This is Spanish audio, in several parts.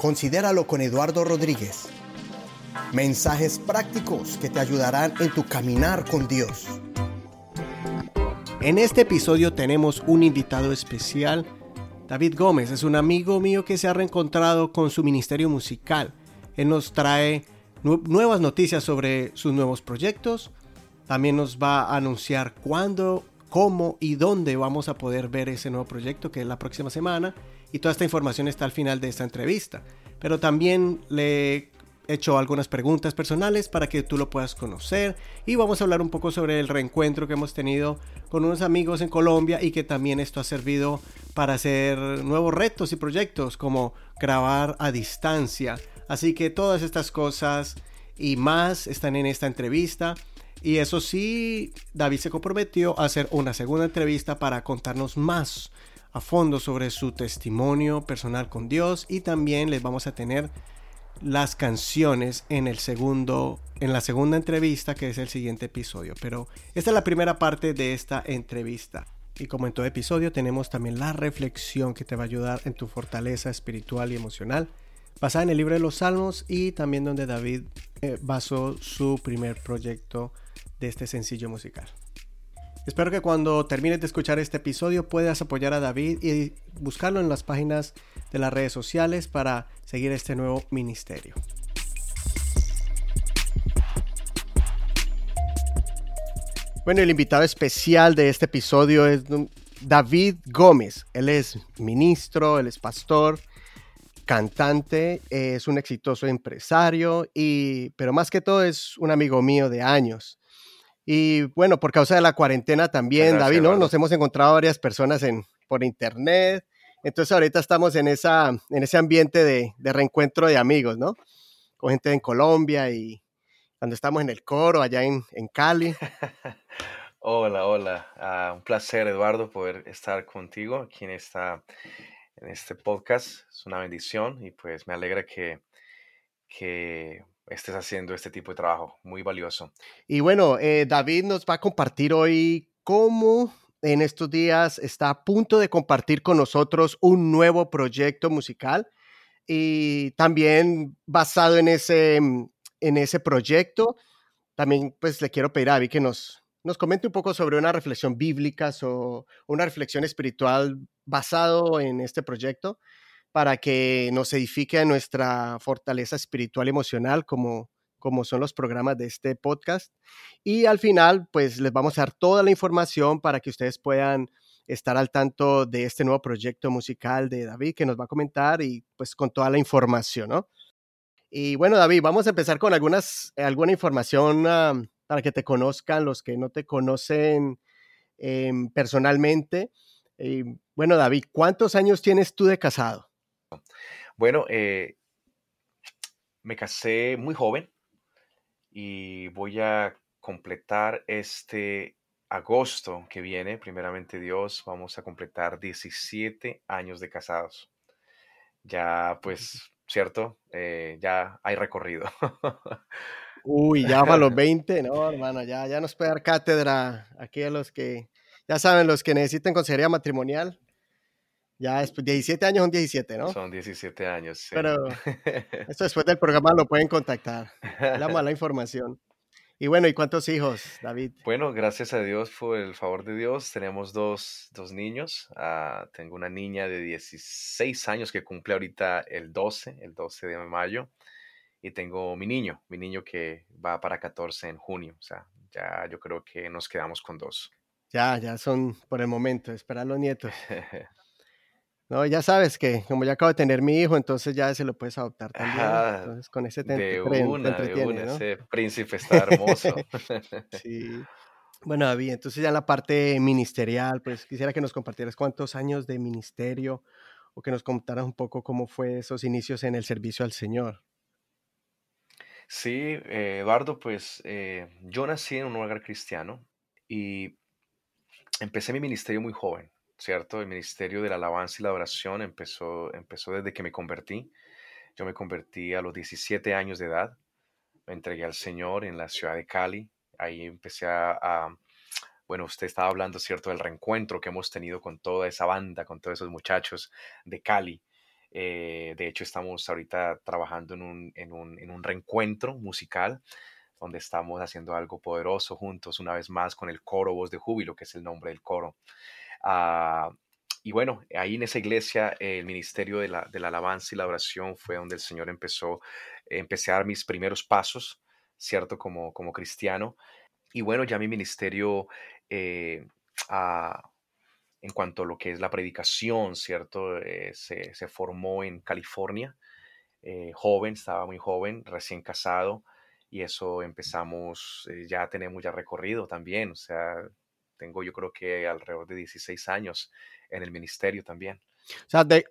Considéralo con Eduardo Rodríguez. Mensajes prácticos que te ayudarán en tu caminar con Dios. En este episodio tenemos un invitado especial. David Gómez es un amigo mío que se ha reencontrado con su ministerio musical. Él nos trae nuevas noticias sobre sus nuevos proyectos. También nos va a anunciar cuándo, cómo y dónde vamos a poder ver ese nuevo proyecto que es la próxima semana y toda esta información está al final de esta entrevista. Pero también le he hecho algunas preguntas personales para que tú lo puedas conocer y vamos a hablar un poco sobre el reencuentro que hemos tenido con unos amigos en Colombia y que también esto ha servido para hacer nuevos retos y proyectos como grabar a distancia. Así que todas estas cosas y más están en esta entrevista. Y eso sí, David se comprometió a hacer una segunda entrevista para contarnos más a fondo sobre su testimonio personal con Dios y también les vamos a tener las canciones en el segundo en la segunda entrevista que es el siguiente episodio. Pero esta es la primera parte de esta entrevista. Y como en todo episodio tenemos también la reflexión que te va a ayudar en tu fortaleza espiritual y emocional basada en el libro de los salmos y también donde David eh, basó su primer proyecto de este sencillo musical Espero que cuando termines de escuchar este episodio puedas apoyar a David y buscarlo en las páginas de las redes sociales para seguir este nuevo ministerio. Bueno, el invitado especial de este episodio es David Gómez. Él es ministro, él es pastor, cantante, es un exitoso empresario y, pero más que todo es un amigo mío de años. Y bueno, por causa de la cuarentena también, David, ¿no? Nos hemos encontrado varias personas en, por internet. Entonces ahorita estamos en, esa, en ese ambiente de, de reencuentro de amigos, ¿no? Con gente en Colombia y cuando estamos en el coro allá en, en Cali. hola, hola. Ah, un placer, Eduardo, poder estar contigo aquí en, esta, en este podcast. Es una bendición y pues me alegra que, que estés haciendo este tipo de trabajo, muy valioso. Y bueno, eh, David nos va a compartir hoy cómo en estos días está a punto de compartir con nosotros un nuevo proyecto musical y también basado en ese, mm, en ese proyecto, también pues le quiero pedir a David que nos, nos comente un poco sobre una reflexión bíblica o una reflexión espiritual basado en este proyecto para que nos edifique nuestra fortaleza espiritual y emocional como, como son los programas de este podcast. Y al final, pues les vamos a dar toda la información para que ustedes puedan estar al tanto de este nuevo proyecto musical de David que nos va a comentar y pues con toda la información, ¿no? Y bueno, David, vamos a empezar con algunas, alguna información ah, para que te conozcan los que no te conocen em, personalmente. bueno, David, ¿cuántos años tienes tú de casado? Bueno, eh, me casé muy joven y voy a completar este agosto que viene, primeramente Dios, vamos a completar 17 años de casados. Ya, pues, ¿cierto? Eh, ya hay recorrido. Uy, ya para los 20, no, hermano, ya, ya nos puede dar cátedra aquí a los que, ya saben, los que necesiten consejería matrimonial. Ya es 17 años son 17, ¿no? Son 17 años, sí. Pero esto después del programa lo pueden contactar. La mala información. Y bueno, ¿y cuántos hijos, David? Bueno, gracias a Dios por el favor de Dios. Tenemos dos, dos niños. Uh, tengo una niña de 16 años que cumple ahorita el 12, el 12 de mayo. Y tengo mi niño, mi niño que va para 14 en junio. O sea, ya yo creo que nos quedamos con dos. Ya, ya son por el momento, esperar los nietos. No, ya sabes que como ya acabo de tener mi hijo, entonces ya se lo puedes adoptar también. entonces con ese te, de una, de una, ese príncipe está hermoso. sí. Bueno, David, entonces ya en la parte ministerial, pues quisiera que nos compartieras cuántos años de ministerio o que nos contaras un poco cómo fue esos inicios en el servicio al Señor. Sí, eh, Eduardo, pues eh, yo nací en un hogar cristiano y empecé mi ministerio muy joven. ¿Cierto? El ministerio de la alabanza y la oración empezó, empezó desde que me convertí. Yo me convertí a los 17 años de edad, me entregué al Señor en la ciudad de Cali. Ahí empecé a, bueno, usted estaba hablando, ¿cierto?, del reencuentro que hemos tenido con toda esa banda, con todos esos muchachos de Cali. Eh, de hecho, estamos ahorita trabajando en un, en un, en un reencuentro musical donde estamos haciendo algo poderoso juntos, una vez más con el coro Voz de Júbilo, que es el nombre del coro. Ah, y bueno, ahí en esa iglesia, el ministerio de la, de la, alabanza y la oración fue donde el Señor empezó, empecé a dar mis primeros pasos, ¿cierto? Como, como cristiano. Y bueno, ya mi ministerio eh, en cuanto a lo que es la predicación, ¿cierto? Eh, se, se, formó en California, eh, joven, estaba muy joven, recién casado, y eso empezamos, ya tenemos ya recorrido también, o sea, tengo yo creo que alrededor de 16 años en el ministerio también. O sea, de,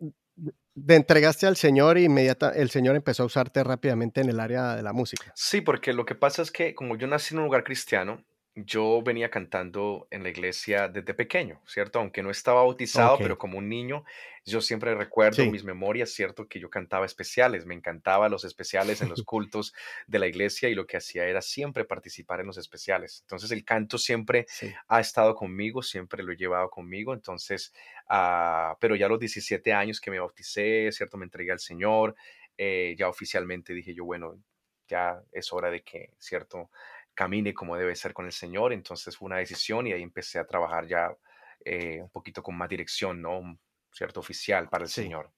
de entregaste al Señor y inmediata, el Señor empezó a usarte rápidamente en el área de la música. Sí, porque lo que pasa es que como yo nací en un lugar cristiano, yo venía cantando en la iglesia desde pequeño, ¿cierto? Aunque no estaba bautizado, pero como un niño, yo siempre recuerdo mis memorias, ¿cierto? Que yo cantaba especiales, me encantaban los especiales en los cultos de la iglesia y lo que hacía era siempre participar en los especiales. Entonces el canto siempre ha estado conmigo, siempre lo he llevado conmigo, entonces, uh, pero ya a los 17 años que me bauticé, ¿cierto? Me entregué al Señor, eh, ya oficialmente dije yo, bueno, ya es hora de que, ¿cierto? Camine como debe ser con el Señor. Entonces fue una decisión y ahí empecé a trabajar ya eh, un poquito con más dirección, ¿no? Cierto, oficial para el Señor.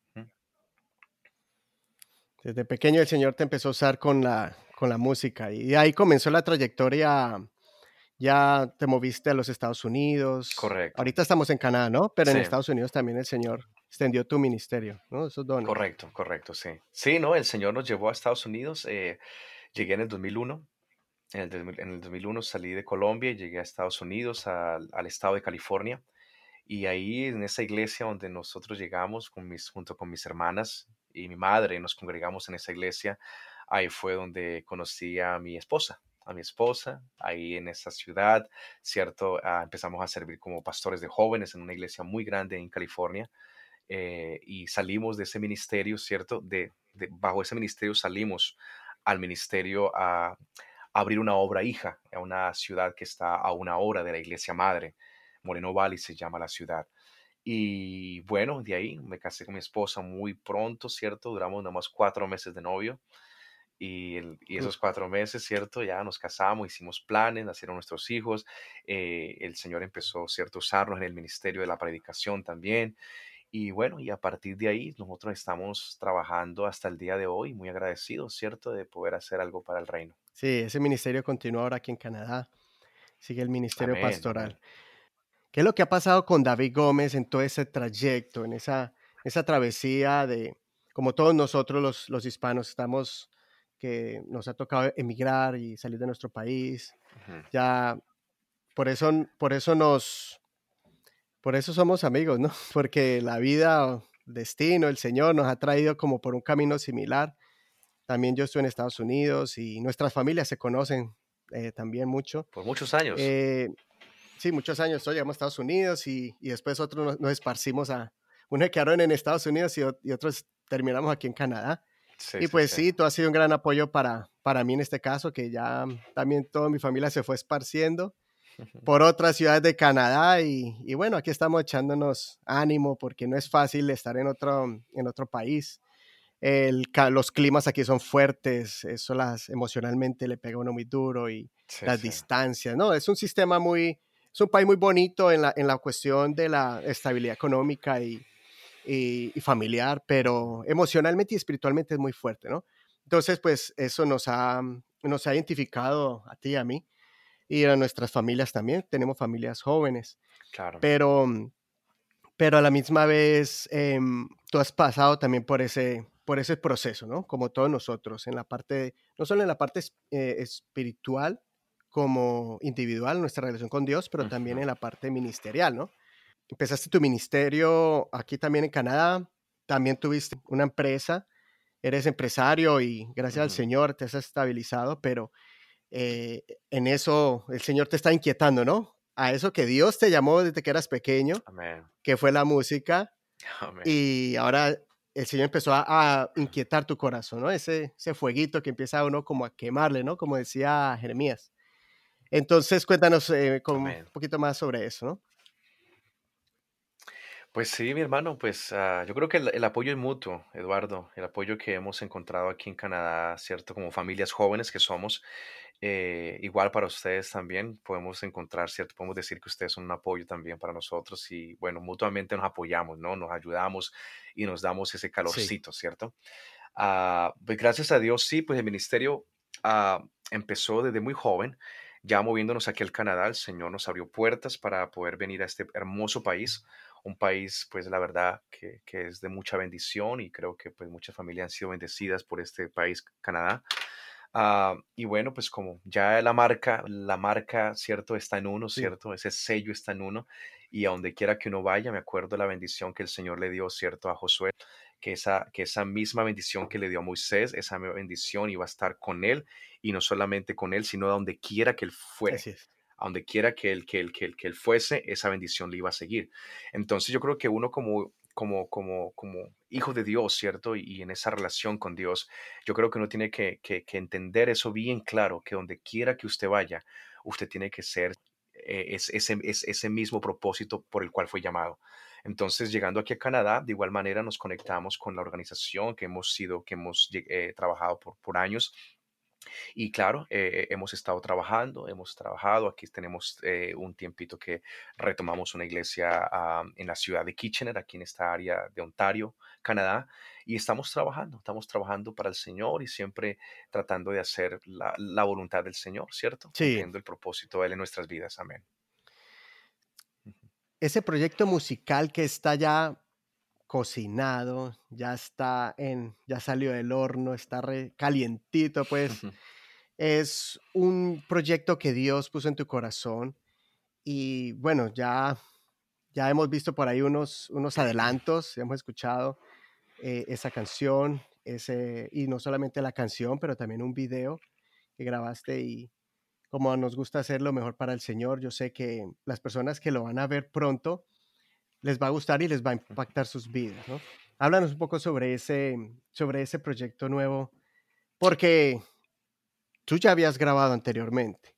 Desde pequeño el Señor te empezó a usar con la, con la música y ahí comenzó la trayectoria. Ya te moviste a los Estados Unidos. Correcto. Ahorita estamos en Canadá, ¿no? Pero en Estados Unidos también el Señor extendió tu ministerio, ¿no? Esos dones. Correcto, correcto, sí. Sí, ¿no? El Señor nos llevó a Estados Unidos. Eh, llegué en el 2001 en el, 2001 salí de Colombia y llegué a Estados Unidos, al, estado de California. Y ahí en esa iglesia donde nosotros llegamos con mis, junto con mis hermanas y mi madre, nos congregamos en esa iglesia, ahí fue donde conocí a mi esposa, a mi esposa, ahí en esa ciudad, ¿cierto? Ah, empezamos a servir como pastores de jóvenes en una iglesia muy grande en California. Eh, y salimos de ese ministerio, ¿cierto? De, bajo ese ministerio salimos al ministerio a abrir una obra hija en una ciudad que está a una hora de la iglesia madre. Moreno Valley se llama la ciudad. Y bueno, de ahí me casé con mi esposa muy pronto, ¿cierto? Duramos nada más cuatro meses de novio. Y, esos cuatro meses, ¿cierto? Ya nos casamos, hicimos planes, nacieron nuestros hijos. Eh, el Señor empezó, ¿cierto? A usarnos en el ministerio de la predicación también. Y bueno, y a partir de ahí nosotros estamos trabajando hasta el día de hoy, muy agradecidos, ¿cierto? De poder hacer algo para el reino. Sí, ese ministerio continúa ahora aquí en Canadá. Sigue el ministerio pastoral. ¿Qué es lo que ha pasado con David Gómez en todo ese trayecto, en esa, esa travesía de, como todos nosotros los, los hispanos, estamos, que nos ha tocado emigrar y salir de nuestro país? Ya, por eso, por eso nos, por eso somos amigos, ¿no? Porque la vida, destino, el Señor nos ha traído como por un camino similar también yo estoy en Estados Unidos y nuestras familias se conocen eh, también mucho. Por muchos años. Eh, sí, muchos años. Hoy llegamos a Estados Unidos y, y después otros nos, esparcimos a... Unos quedaron en Estados Unidos y, y otros terminamos aquí en Canadá. y pues sí, todo ha sido un gran apoyo para, para mí en este caso, que ya también toda mi familia se fue esparciendo por otras ciudades de Canadá y, y, bueno, aquí estamos echándonos ánimo porque no es fácil estar en otro, en otro país los climas aquí son fuertes, eso las, emocionalmente le pega a uno muy duro y las distancias, ¿no? Es un sistema muy, es un país muy bonito en la, en la cuestión de la estabilidad económica y, y, familiar, pero emocionalmente y espiritualmente es muy fuerte, ¿no? Entonces, pues eso nos ha, nos ha identificado a ti y a mí y a nuestras familias también. Tenemos familias jóvenes. Claro. Pero, pero a la misma vez, em, tú has pasado también por ese, por ese proceso, ¿no? Como todos nosotros, en la parte, no solo en la parte eh, espiritual como individual, nuestra relación con Dios, pero también en la parte ministerial, ¿no? Empezaste tu ministerio aquí también en Canadá, también tuviste una empresa, eres empresario y gracias al Señor te has estabilizado, pero eh, en eso el Señor te está inquietando, ¿no? A eso que Dios te llamó desde que eras pequeño, que fue la música. Y ahora el Señor empezó a, inquietar tu corazón, ¿no? Ese, ese fueguito que empieza uno como a quemarle, ¿no? Como decía Jeremías. Entonces, cuéntanos eh, un poquito más sobre eso, ¿no? Pues sí, mi hermano, pues ah, yo creo que el, el apoyo es mutuo, Eduardo, el apoyo que hemos encontrado aquí en Canadá, ¿cierto? Como familias jóvenes que somos, eh, igual para ustedes también podemos encontrar, ¿cierto? Podemos decir que ustedes son un apoyo también para nosotros y bueno, mutuamente nos apoyamos, ¿no? Nos ayudamos y nos damos ese Sí, calorcito, ¿cierto? Ah, pues gracias a Dios, sí, pues el ministerio ah, empezó desde muy joven, ya moviéndonos aquí al Canadá, el Señor nos abrió puertas para poder venir a este hermoso país, un país, pues la verdad, que, que es de mucha bendición y creo que pues muchas familias han sido bendecidas por este país, Canadá. Ah, y bueno, pues como ya la marca, la marca, ¿cierto? Está en uno, sí, ¿cierto? Ese sello está en uno. Y a donde quiera que uno vaya, me acuerdo la bendición que el Señor le dio, ¿cierto? A Josué, que esa, que esa misma bendición que le dio a Moisés, esa misma bendición iba a estar con él, y no solamente con él, sino a donde quiera que él fuere. así es. A donde quiera que él, que él, que él, que él fuese, esa bendición le iba a seguir. Entonces yo creo que uno como, como, como, como hijo de Dios, ¿cierto? Y, y en esa relación con Dios, yo creo que uno tiene que, que, que entender eso bien claro, que donde quiera que usted vaya, usted tiene que ser eh, es, ese, es ese mismo propósito por el cual fue llamado. Entonces, llegando aquí a Canadá, de igual manera nos conectamos con la organización que hemos sido, que hemos eh, trabajado por, por años y claro, eh, hemos estado trabajando, hemos trabajado, aquí tenemos eh, un tiempito que retomamos una iglesia ah, en la ciudad de Kitchener, aquí en esta área de Ontario, Canadá, y estamos trabajando, estamos trabajando para el Señor y siempre tratando de hacer la, la voluntad del Señor, ¿cierto? Sí, Cumpliendo el propósito de Él en nuestras vidas. Amén. Ese proyecto musical que está ya cocinado, ya está en, ya salió del horno, está re calientito, pues es un proyecto que Dios puso en tu corazón y bueno, ya, ya hemos visto por ahí unos, unos adelantos, hemos escuchado eh, esa canción, ese, y no solamente la canción, pero también un video que grabaste y como nos gusta hacerlo mejor para el Señor, yo sé que las personas que lo van a ver pronto les va a gustar y les va a impactar sus vidas, ¿no? Háblanos un poco sobre ese, sobre ese proyecto nuevo, porque tú ya habías grabado anteriormente,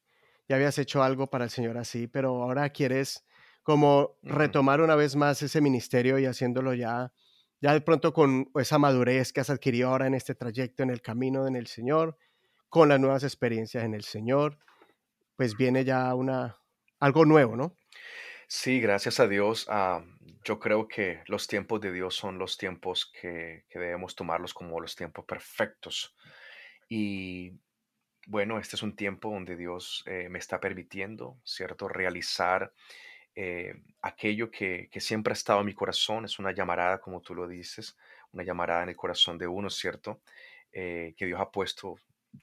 ya habías hecho algo para el Señor así, pero ahora quieres como retomar una vez más ese ministerio y haciéndolo ya, ya de pronto con esa madurez que has adquirido ahora en este trayecto, en el camino en el Señor, con las nuevas experiencias en el Señor, pues viene ya una, algo nuevo, ¿no? Sí, gracias a Dios. ah, yo creo que los tiempos de Dios son los tiempos que, que debemos tomarlos como los tiempos perfectos. Y bueno, este es un tiempo donde Dios eh, me está permitiendo, ¿cierto?, realizar eh, aquello que, que siempre ha estado en mi corazón. Es una llamarada, como tú lo dices, una llamarada en el corazón de uno, ¿cierto? Eh, que Dios ha puesto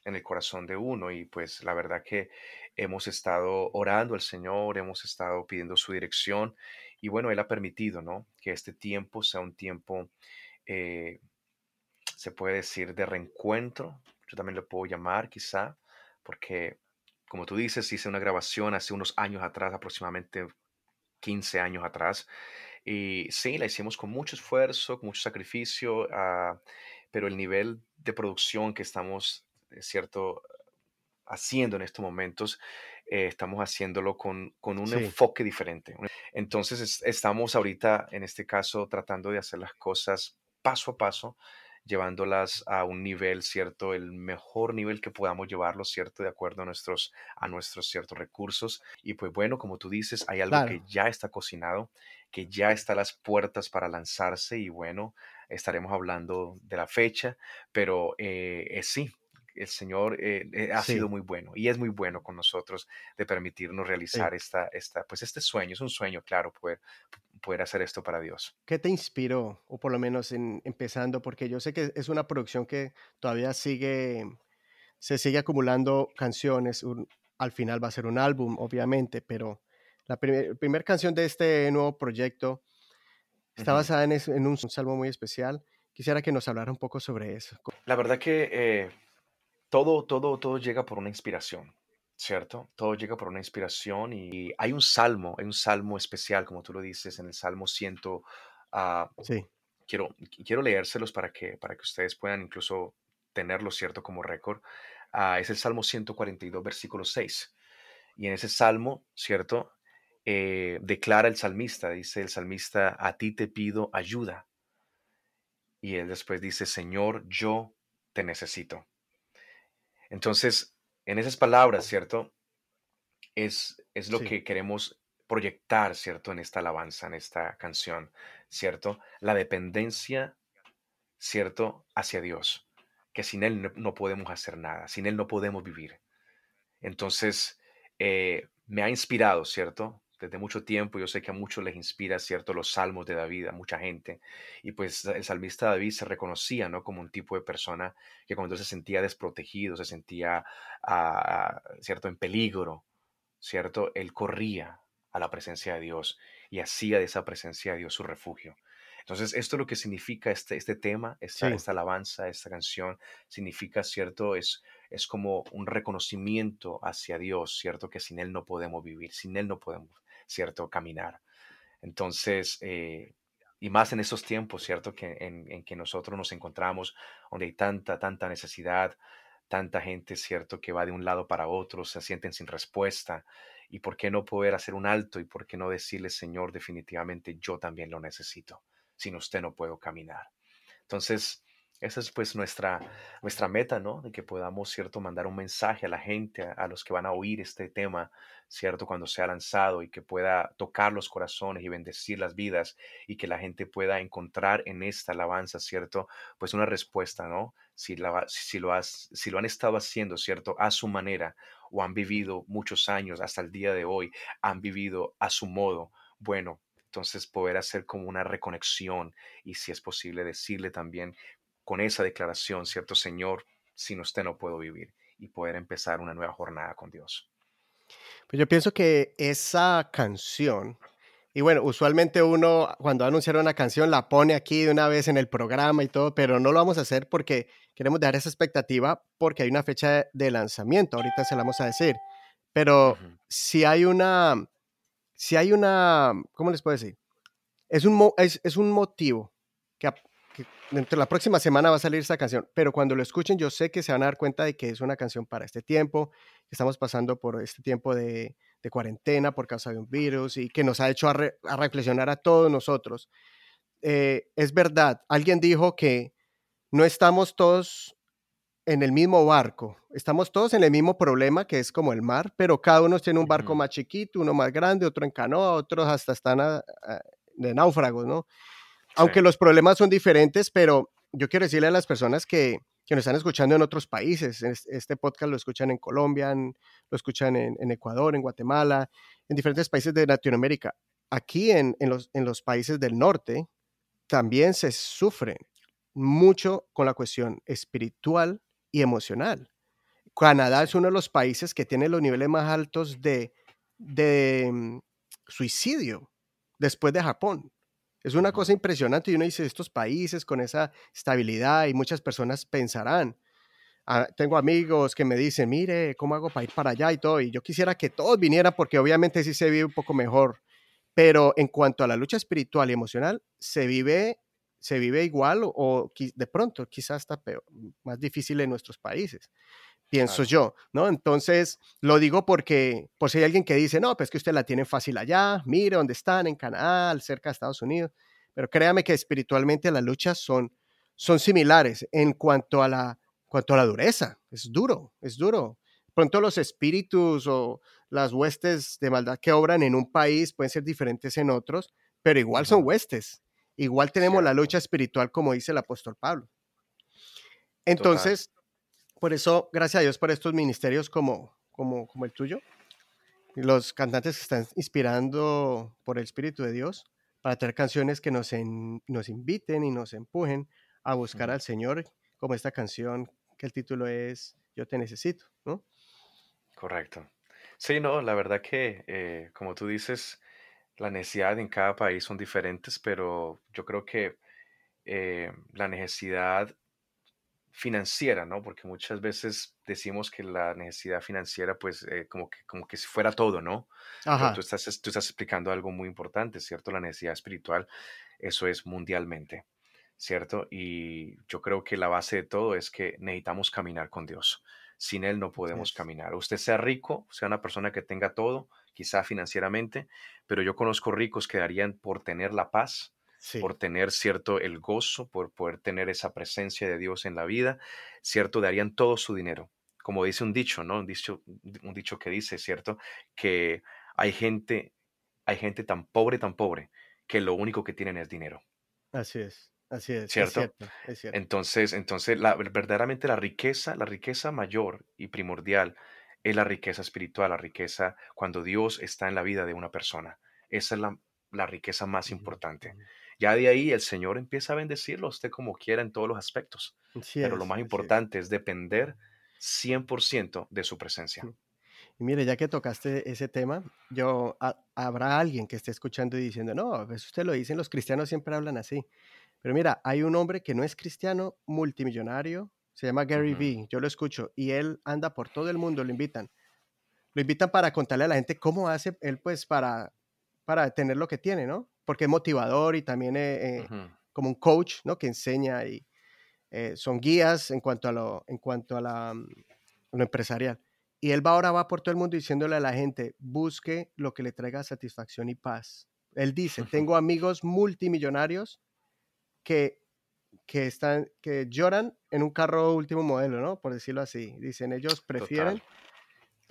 en el corazón de uno. Y pues la verdad que hemos estado orando al Señor, hemos estado pidiendo su dirección. Y bueno, Él ha permitido, ¿no? Que este tiempo sea un tiempo eh, se puede decir, de reencuentro. Yo también lo puedo llamar quizá, porque como tú dices, hice una grabación hace unos años atrás, aproximadamente 15 años atrás, y sí, la hicimos con mucho esfuerzo, con mucho sacrificio, ah, pero el nivel de producción que estamos, es cierto, haciendo en estos momentos, eh, estamos haciéndolo con, con un Sí, enfoque diferente. Entonces, es- estamos ahorita, en este caso, tratando de hacer las cosas paso a paso, llevándolas a un nivel, ¿cierto? El mejor nivel que podamos llevarlo, ¿cierto? De acuerdo a nuestros, a nuestros ciertos recursos. Y pues bueno, como tú dices, hay algo que ya está cocinado, que ya está a las puertas para lanzarse y bueno, estaremos hablando de la fecha, pero eh, eh, sí, el Señor eh, eh, ha sido muy bueno y es muy bueno con nosotros de permitirnos sí. realizar esta, esta, pues este sueño. Es un sueño, claro, poder, poder hacer esto para Dios. ¿Qué te inspiró? O por lo menos en empezando, porque yo sé que es una producción que todavía sigue se sigue acumulando canciones, un al final va a ser un álbum, obviamente, pero la primer primer canción de este nuevo proyecto está basada en en un salmo muy especial. Quisiera que nos hablara un poco sobre eso. La verdad que eh, todo, todo, todo llega por una inspiración, ¿cierto? Todo llega por una inspiración y hay un salmo, hay un salmo especial, como tú lo dices, en el Salmo 100, ah, sí, quiero, quiero leérselos para que, para que ustedes puedan incluso tenerlo, ¿cierto? Como récord. Ah, es el Salmo 142, versículo 6. Y en ese salmo, ¿cierto? eh, declara el salmista, dice el salmista, a ti te pido ayuda. Y él después dice, Señor, yo te necesito. Entonces, en esas palabras, ¿cierto? Es, es lo que queremos proyectar, ¿cierto? En esta alabanza, en esta canción, ¿cierto? La dependencia, ¿cierto? Hacia Dios, que sin Él no, podemos hacer nada, sin Él no podemos vivir. Entonces, eh, me ha inspirado, ¿cierto? Desde mucho tiempo. Yo sé que a muchos les inspira, ¿cierto?, los salmos de David, a mucha gente. Y pues el salmista David se reconocía, ¿no?, como un tipo de persona que cuando se sentía desprotegido, se sentía, ah, ¿cierto?, en peligro, ¿cierto?, él corría a la presencia de Dios y hacía de esa presencia de Dios su refugio. Entonces, esto es lo que significa este, este tema, esta, esta alabanza, esta canción, significa, ¿cierto? Es, es como un reconocimiento hacia Dios, ¿cierto? Que sin Él no podemos vivir, sin Él no podemos ¿cierto? Caminar. Entonces, eh, y más en esos tiempos, ¿cierto? Que en, que nosotros nos encontramos, donde hay tanta, tanta necesidad, tanta gente, ¿cierto? Que va de un lado para otro, se sienten sin respuesta. ¿Y por qué no poder hacer un alto? ¿Y por qué no decirle, Señor, definitivamente yo también lo necesito? Sin usted no puedo caminar. Entonces, esa es pues nuestra, nuestra meta, ¿no? De que podamos, ¿cierto?, mandar un mensaje a la gente, a, los que van a oír este tema, ¿cierto?, cuando sea lanzado y que pueda tocar los corazones y bendecir las vidas y que la gente pueda encontrar en esta alabanza, ¿cierto?, pues una respuesta, ¿no? Si, la, si, lo, has, si lo han estado haciendo, ¿cierto?, a su manera o han vivido muchos años hasta el día de hoy, han vivido a su modo, bueno, entonces poder hacer como una reconexión y si es posible decirle también con esa declaración, ¿cierto, Señor? Sin usted no puedo vivir y poder empezar una nueva jornada con Dios. Pues yo pienso que esa canción, y bueno, usualmente uno cuando anunciar una canción la pone aquí de una vez en el programa y todo, pero no lo vamos a hacer porque queremos dar esa expectativa porque hay una fecha de lanzamiento, ahorita se la vamos a decir. Pero si hay una, si hay una, ¿cómo les puedo decir? Es un, es, es un motivo que, dentro de la próxima semana va a salir esa canción, pero cuando lo escuchen yo sé que se van a dar cuenta de que es una canción para este tiempo, estamos pasando por este tiempo de, cuarentena por causa de un virus y que nos ha hecho a, reflexionar a todos nosotros. Eh, es verdad, alguien dijo que no estamos todos en el mismo barco, estamos todos en el mismo problema que es como el mar, pero cada uno tiene un barco más chiquito, uno más grande, otro en canoa, otros hasta están de náufragos, ¿no? Aunque los problemas son diferentes, pero yo quiero decirle a las personas que, que nos están escuchando en otros países, este podcast lo escuchan en Colombia, lo escuchan en, Ecuador, en Guatemala, en diferentes países de Latinoamérica. Aquí en, en, los, en los países del norte también se sufre mucho con la cuestión espiritual y emocional. Canadá es uno de los países que tiene los niveles más altos de, de mm, suicidio después de Japón. Es una cosa impresionante y uno dice, estos países con esa estabilidad y muchas personas pensarán, ah, tengo amigos que me dicen, mire, ¿cómo hago para ir para allá y todo? Y yo quisiera que todos vinieran porque obviamente sí se vive un poco mejor, pero en cuanto a la lucha espiritual y emocional, se vive, se vive igual o, de pronto quizás está peor, más difícil en nuestros países pienso yo, ¿no? Entonces, lo digo porque, por si hay alguien que dice, no, pues que usted la tiene fácil allá, mire dónde están, en Canadá, cerca de Estados Unidos, pero créame que espiritualmente las luchas son, son similares en cuanto a, la, cuanto a la dureza, es duro, es duro. Pronto los espíritus o las huestes de maldad que obran en un país pueden ser diferentes en otros, pero igual son huestes. Igual tenemos la lucha espiritual, como dice el apóstol Pablo. Entonces, por eso, gracias a Dios por estos ministerios como, como, como el tuyo. Los cantantes que están inspirando por el Espíritu de Dios para traer canciones que nos, nos inviten y nos empujen a buscar al Señor, como esta canción que el título es Yo te necesito, ¿no? Correcto. Sí, no, la verdad que, eh, como tú dices, la necesidad en cada país son diferentes, pero yo creo que eh, la necesidad financiera, ¿no? Porque muchas veces decimos que la necesidad financiera, pues, eh, como, que, como que fuera todo, ¿no? Pero tú estás, tú estás explicando algo muy importante, ¿cierto? La necesidad espiritual, eso es mundialmente, ¿cierto? Y yo creo que la base de todo es que necesitamos caminar con Dios. Sin Él no podemos caminar. Usted sea rico, sea una persona que tenga todo, quizá financieramente, pero yo conozco ricos que darían por tener la paz, por tener cierto el gozo, por poder tener esa presencia de Dios en la vida, cierto, darían todo su dinero. Como dice un dicho, ¿no? Un dicho, un dicho que dice, ¿cierto? Que hay gente, hay gente tan pobre, tan pobre, que lo único que tienen es dinero. Así es, así es. ¿Cierto? Entonces, entonces la, verdaderamente la riqueza, la riqueza mayor y primordial es la riqueza espiritual, la riqueza cuando Dios está en la vida de una persona. Esa es la, la riqueza más importante. Ya de ahí el Señor empieza a bendecirlo a usted como quiera en todos los aspectos. Pero lo más importante es. depender 100% de su presencia. Y mire, ya que tocaste ese tema, yo habrá alguien que esté escuchando y diciendo, no, eso usted lo dicen, los cristianos siempre hablan así. Pero mira, hay un hombre que no es cristiano, multimillonario, se llama Gary Vee, yo lo escucho, y él anda por todo el mundo, lo invitan. Lo invitan para contarle a la gente cómo hace él, pues, para, para tener lo que tiene, ¿no? Porque es motivador y también eh, como un coach, ¿no? Que enseña y eh, son guías en cuanto a lo, en cuanto a la, mm, lo empresarial. Y él va ahora va por todo el mundo diciéndole a la gente, busque lo que le traiga satisfacción y paz. Él dice, tengo amigos multimillonarios que, que, están, que lloran en un carro último modelo, ¿no? Por decirlo así. Dicen, ellos prefieren eh,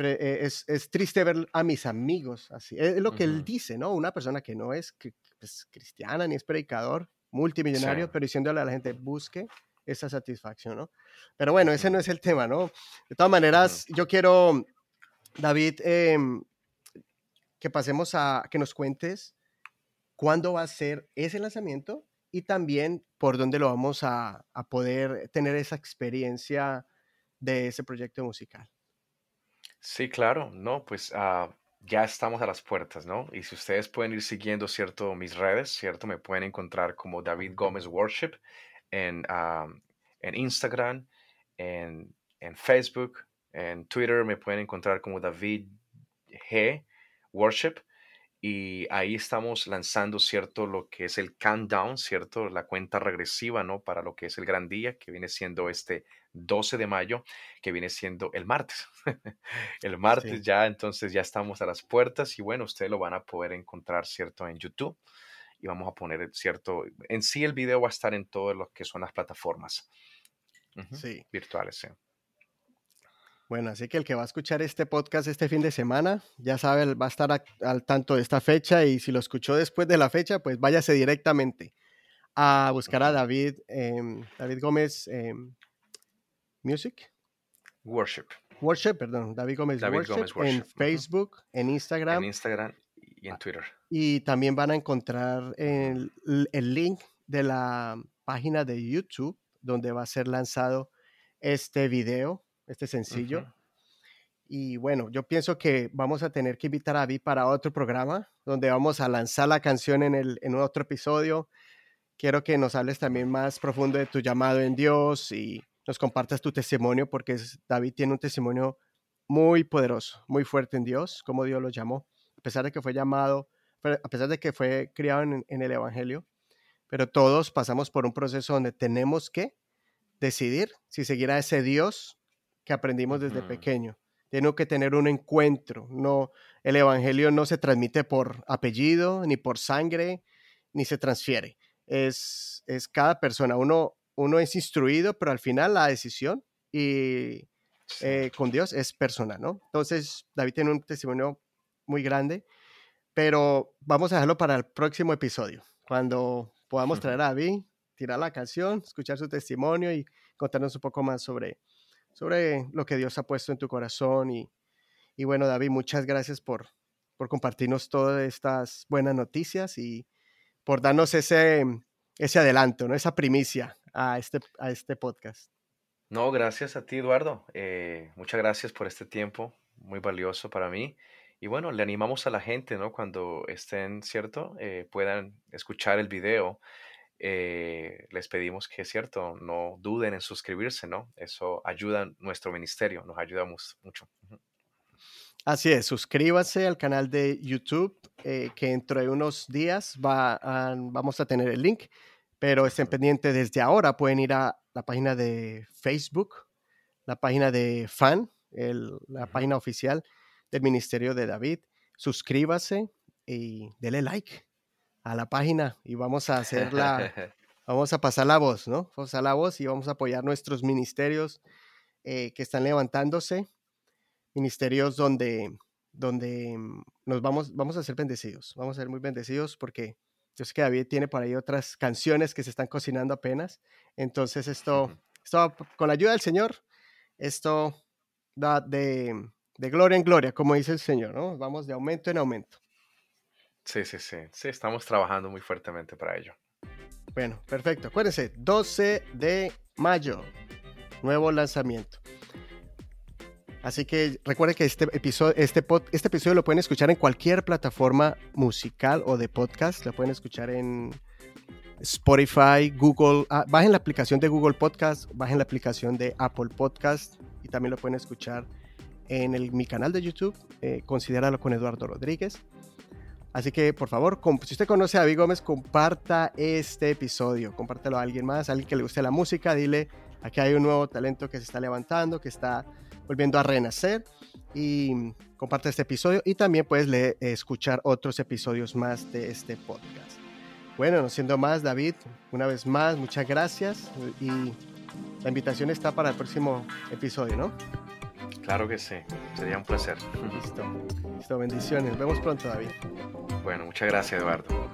es, es, triste ver a mis amigos así. Es, lo que él dice, ¿no? Una persona que no es pues, cristiana ni es predicador, multimillonario, pero diciéndole a la gente, busque esa satisfacción, ¿no? Pero bueno, ese no es el tema, ¿no? De todas maneras, yo quiero, David, em, que pasemos a que nos cuentes cuándo va a ser ese lanzamiento y también por dónde lo vamos a, a poder tener esa experiencia de ese proyecto musical. Sí, claro, no, pues ah, ya estamos a las puertas, ¿no? Y si ustedes pueden ir siguiendo, ¿cierto? Mis redes, ¿cierto? Me pueden encontrar como David Gómez Worship en, ah, en Instagram, en, en Facebook, en Twitter me pueden encontrar como David G Worship y ahí estamos lanzando, ¿cierto? Lo que es el countdown, ¿cierto? La cuenta regresiva, ¿no? Para lo que es el gran día, que viene siendo este 12 de mayo, que viene siendo el martes. el martes ya, entonces ya estamos a las puertas y bueno, ustedes lo van a poder encontrar, ¿cierto? En YouTube y vamos a poner, ¿cierto? En sí el video va a estar en todo lo que son las plataformas sí. virtuales, sí. Bueno, así que el que va a escuchar este podcast este fin de semana, ya sabe, va a estar al tanto de esta fecha y si lo escuchó después de la fecha, pues váyase directamente a buscar a David, em, David Gómez em, Music. Worship. Worship, perdón, David Gómez, Worship, en Facebook, en Instagram. En Instagram y en Twitter. Y también van a encontrar el, el link de la página de YouTube donde va a ser lanzado este video este sencillo. Y bueno, yo pienso que vamos a tener que invitar a Vi para otro programa, donde vamos a lanzar la canción en, el, en otro episodio. Quiero que nos hables también más profundo de tu llamado en Dios y nos compartas tu testimonio, porque David tiene un testimonio muy poderoso, muy fuerte en Dios, como Dios lo llamó, a pesar de que fue llamado, a pesar de que fue criado en, en el Evangelio, pero todos pasamos por un proceso donde tenemos que decidir si seguir a ese Dios que aprendimos desde pequeño. Tengo que tener un encuentro. No, el evangelio no se transmite por apellido, ni por sangre, ni se transfiere. Es, es cada persona. Uno, uno es instruido, pero al final la decisión y eh, con Dios es personal, ¿no? Entonces, David tiene un testimonio muy grande, pero vamos a dejarlo para el próximo episodio, cuando podamos traer a David, tirar la canción, escuchar su testimonio y contarnos un poco más sobre, sobre lo que Dios ha puesto en tu corazón. Y, y bueno, David, muchas gracias por, por compartirnos todas estas buenas noticias y por darnos ese, ese adelanto, ¿no? esa primicia a este, a este podcast. No, gracias a ti, Eduardo. Eh, muchas gracias por este tiempo, muy valioso para mí. Y bueno, le animamos a la gente, ¿no? Cuando estén, ¿cierto? Eh, puedan escuchar el video eh, les pedimos que, cierto, no duden en suscribirse, ¿no? Eso ayuda a nuestro ministerio, nos ayudamos mucho. Así es, suscríbase al canal de YouTube, que dentro de unos días va vamos a tener el link, pero estén pendientes desde ahora, pueden ir a la página de Facebook, la página de Fan, la página oficial del Ministerio de David, suscríbase y dele like a la página y vamos a hacerla, vamos a pasar la voz, ¿no? Vamos a la voz y vamos a apoyar nuestros ministerios eh, que están levantándose, ministerios donde, donde mm, nos vamos, vamos a ser bendecidos, vamos a ser muy bendecidos porque yo sé que David tiene por ahí otras canciones que se están cocinando apenas, entonces esto, esto con la ayuda del Señor, esto da de, de gloria en gloria, como dice el Señor, ¿no? Vamos de aumento en aumento. Sí, sí, sí. Sí, estamos trabajando muy fuertemente para ello. Bueno, perfecto. Acuérdense, 12 de mayo, nuevo lanzamiento. Así que recuerden que este episodio, este, este episodio lo pueden escuchar en cualquier plataforma musical o de podcast. Lo pueden escuchar en Spotify, Google. Ah, bajen la aplicación de Google Podcast, bajen la aplicación de Apple Podcast y también lo pueden escuchar en el, mi canal de YouTube. Eh, considéralo con Eduardo Rodríguez. Así que, por favor, si usted conoce a David Gómez, comparta este episodio. Compártelo a alguien más, a alguien que le guste la música. Dile, aquí hay un nuevo talento que se está levantando, que está volviendo a renacer. Y comparte este episodio. Y también puedes leer, escuchar otros episodios más de este podcast. Bueno, no siendo más, David, una vez más, muchas gracias. Y la invitación está para el próximo episodio, ¿no? Claro que sí, sería un placer. Listo, listo, bendiciones. Nos vemos pronto, David. Bueno, muchas gracias, Eduardo.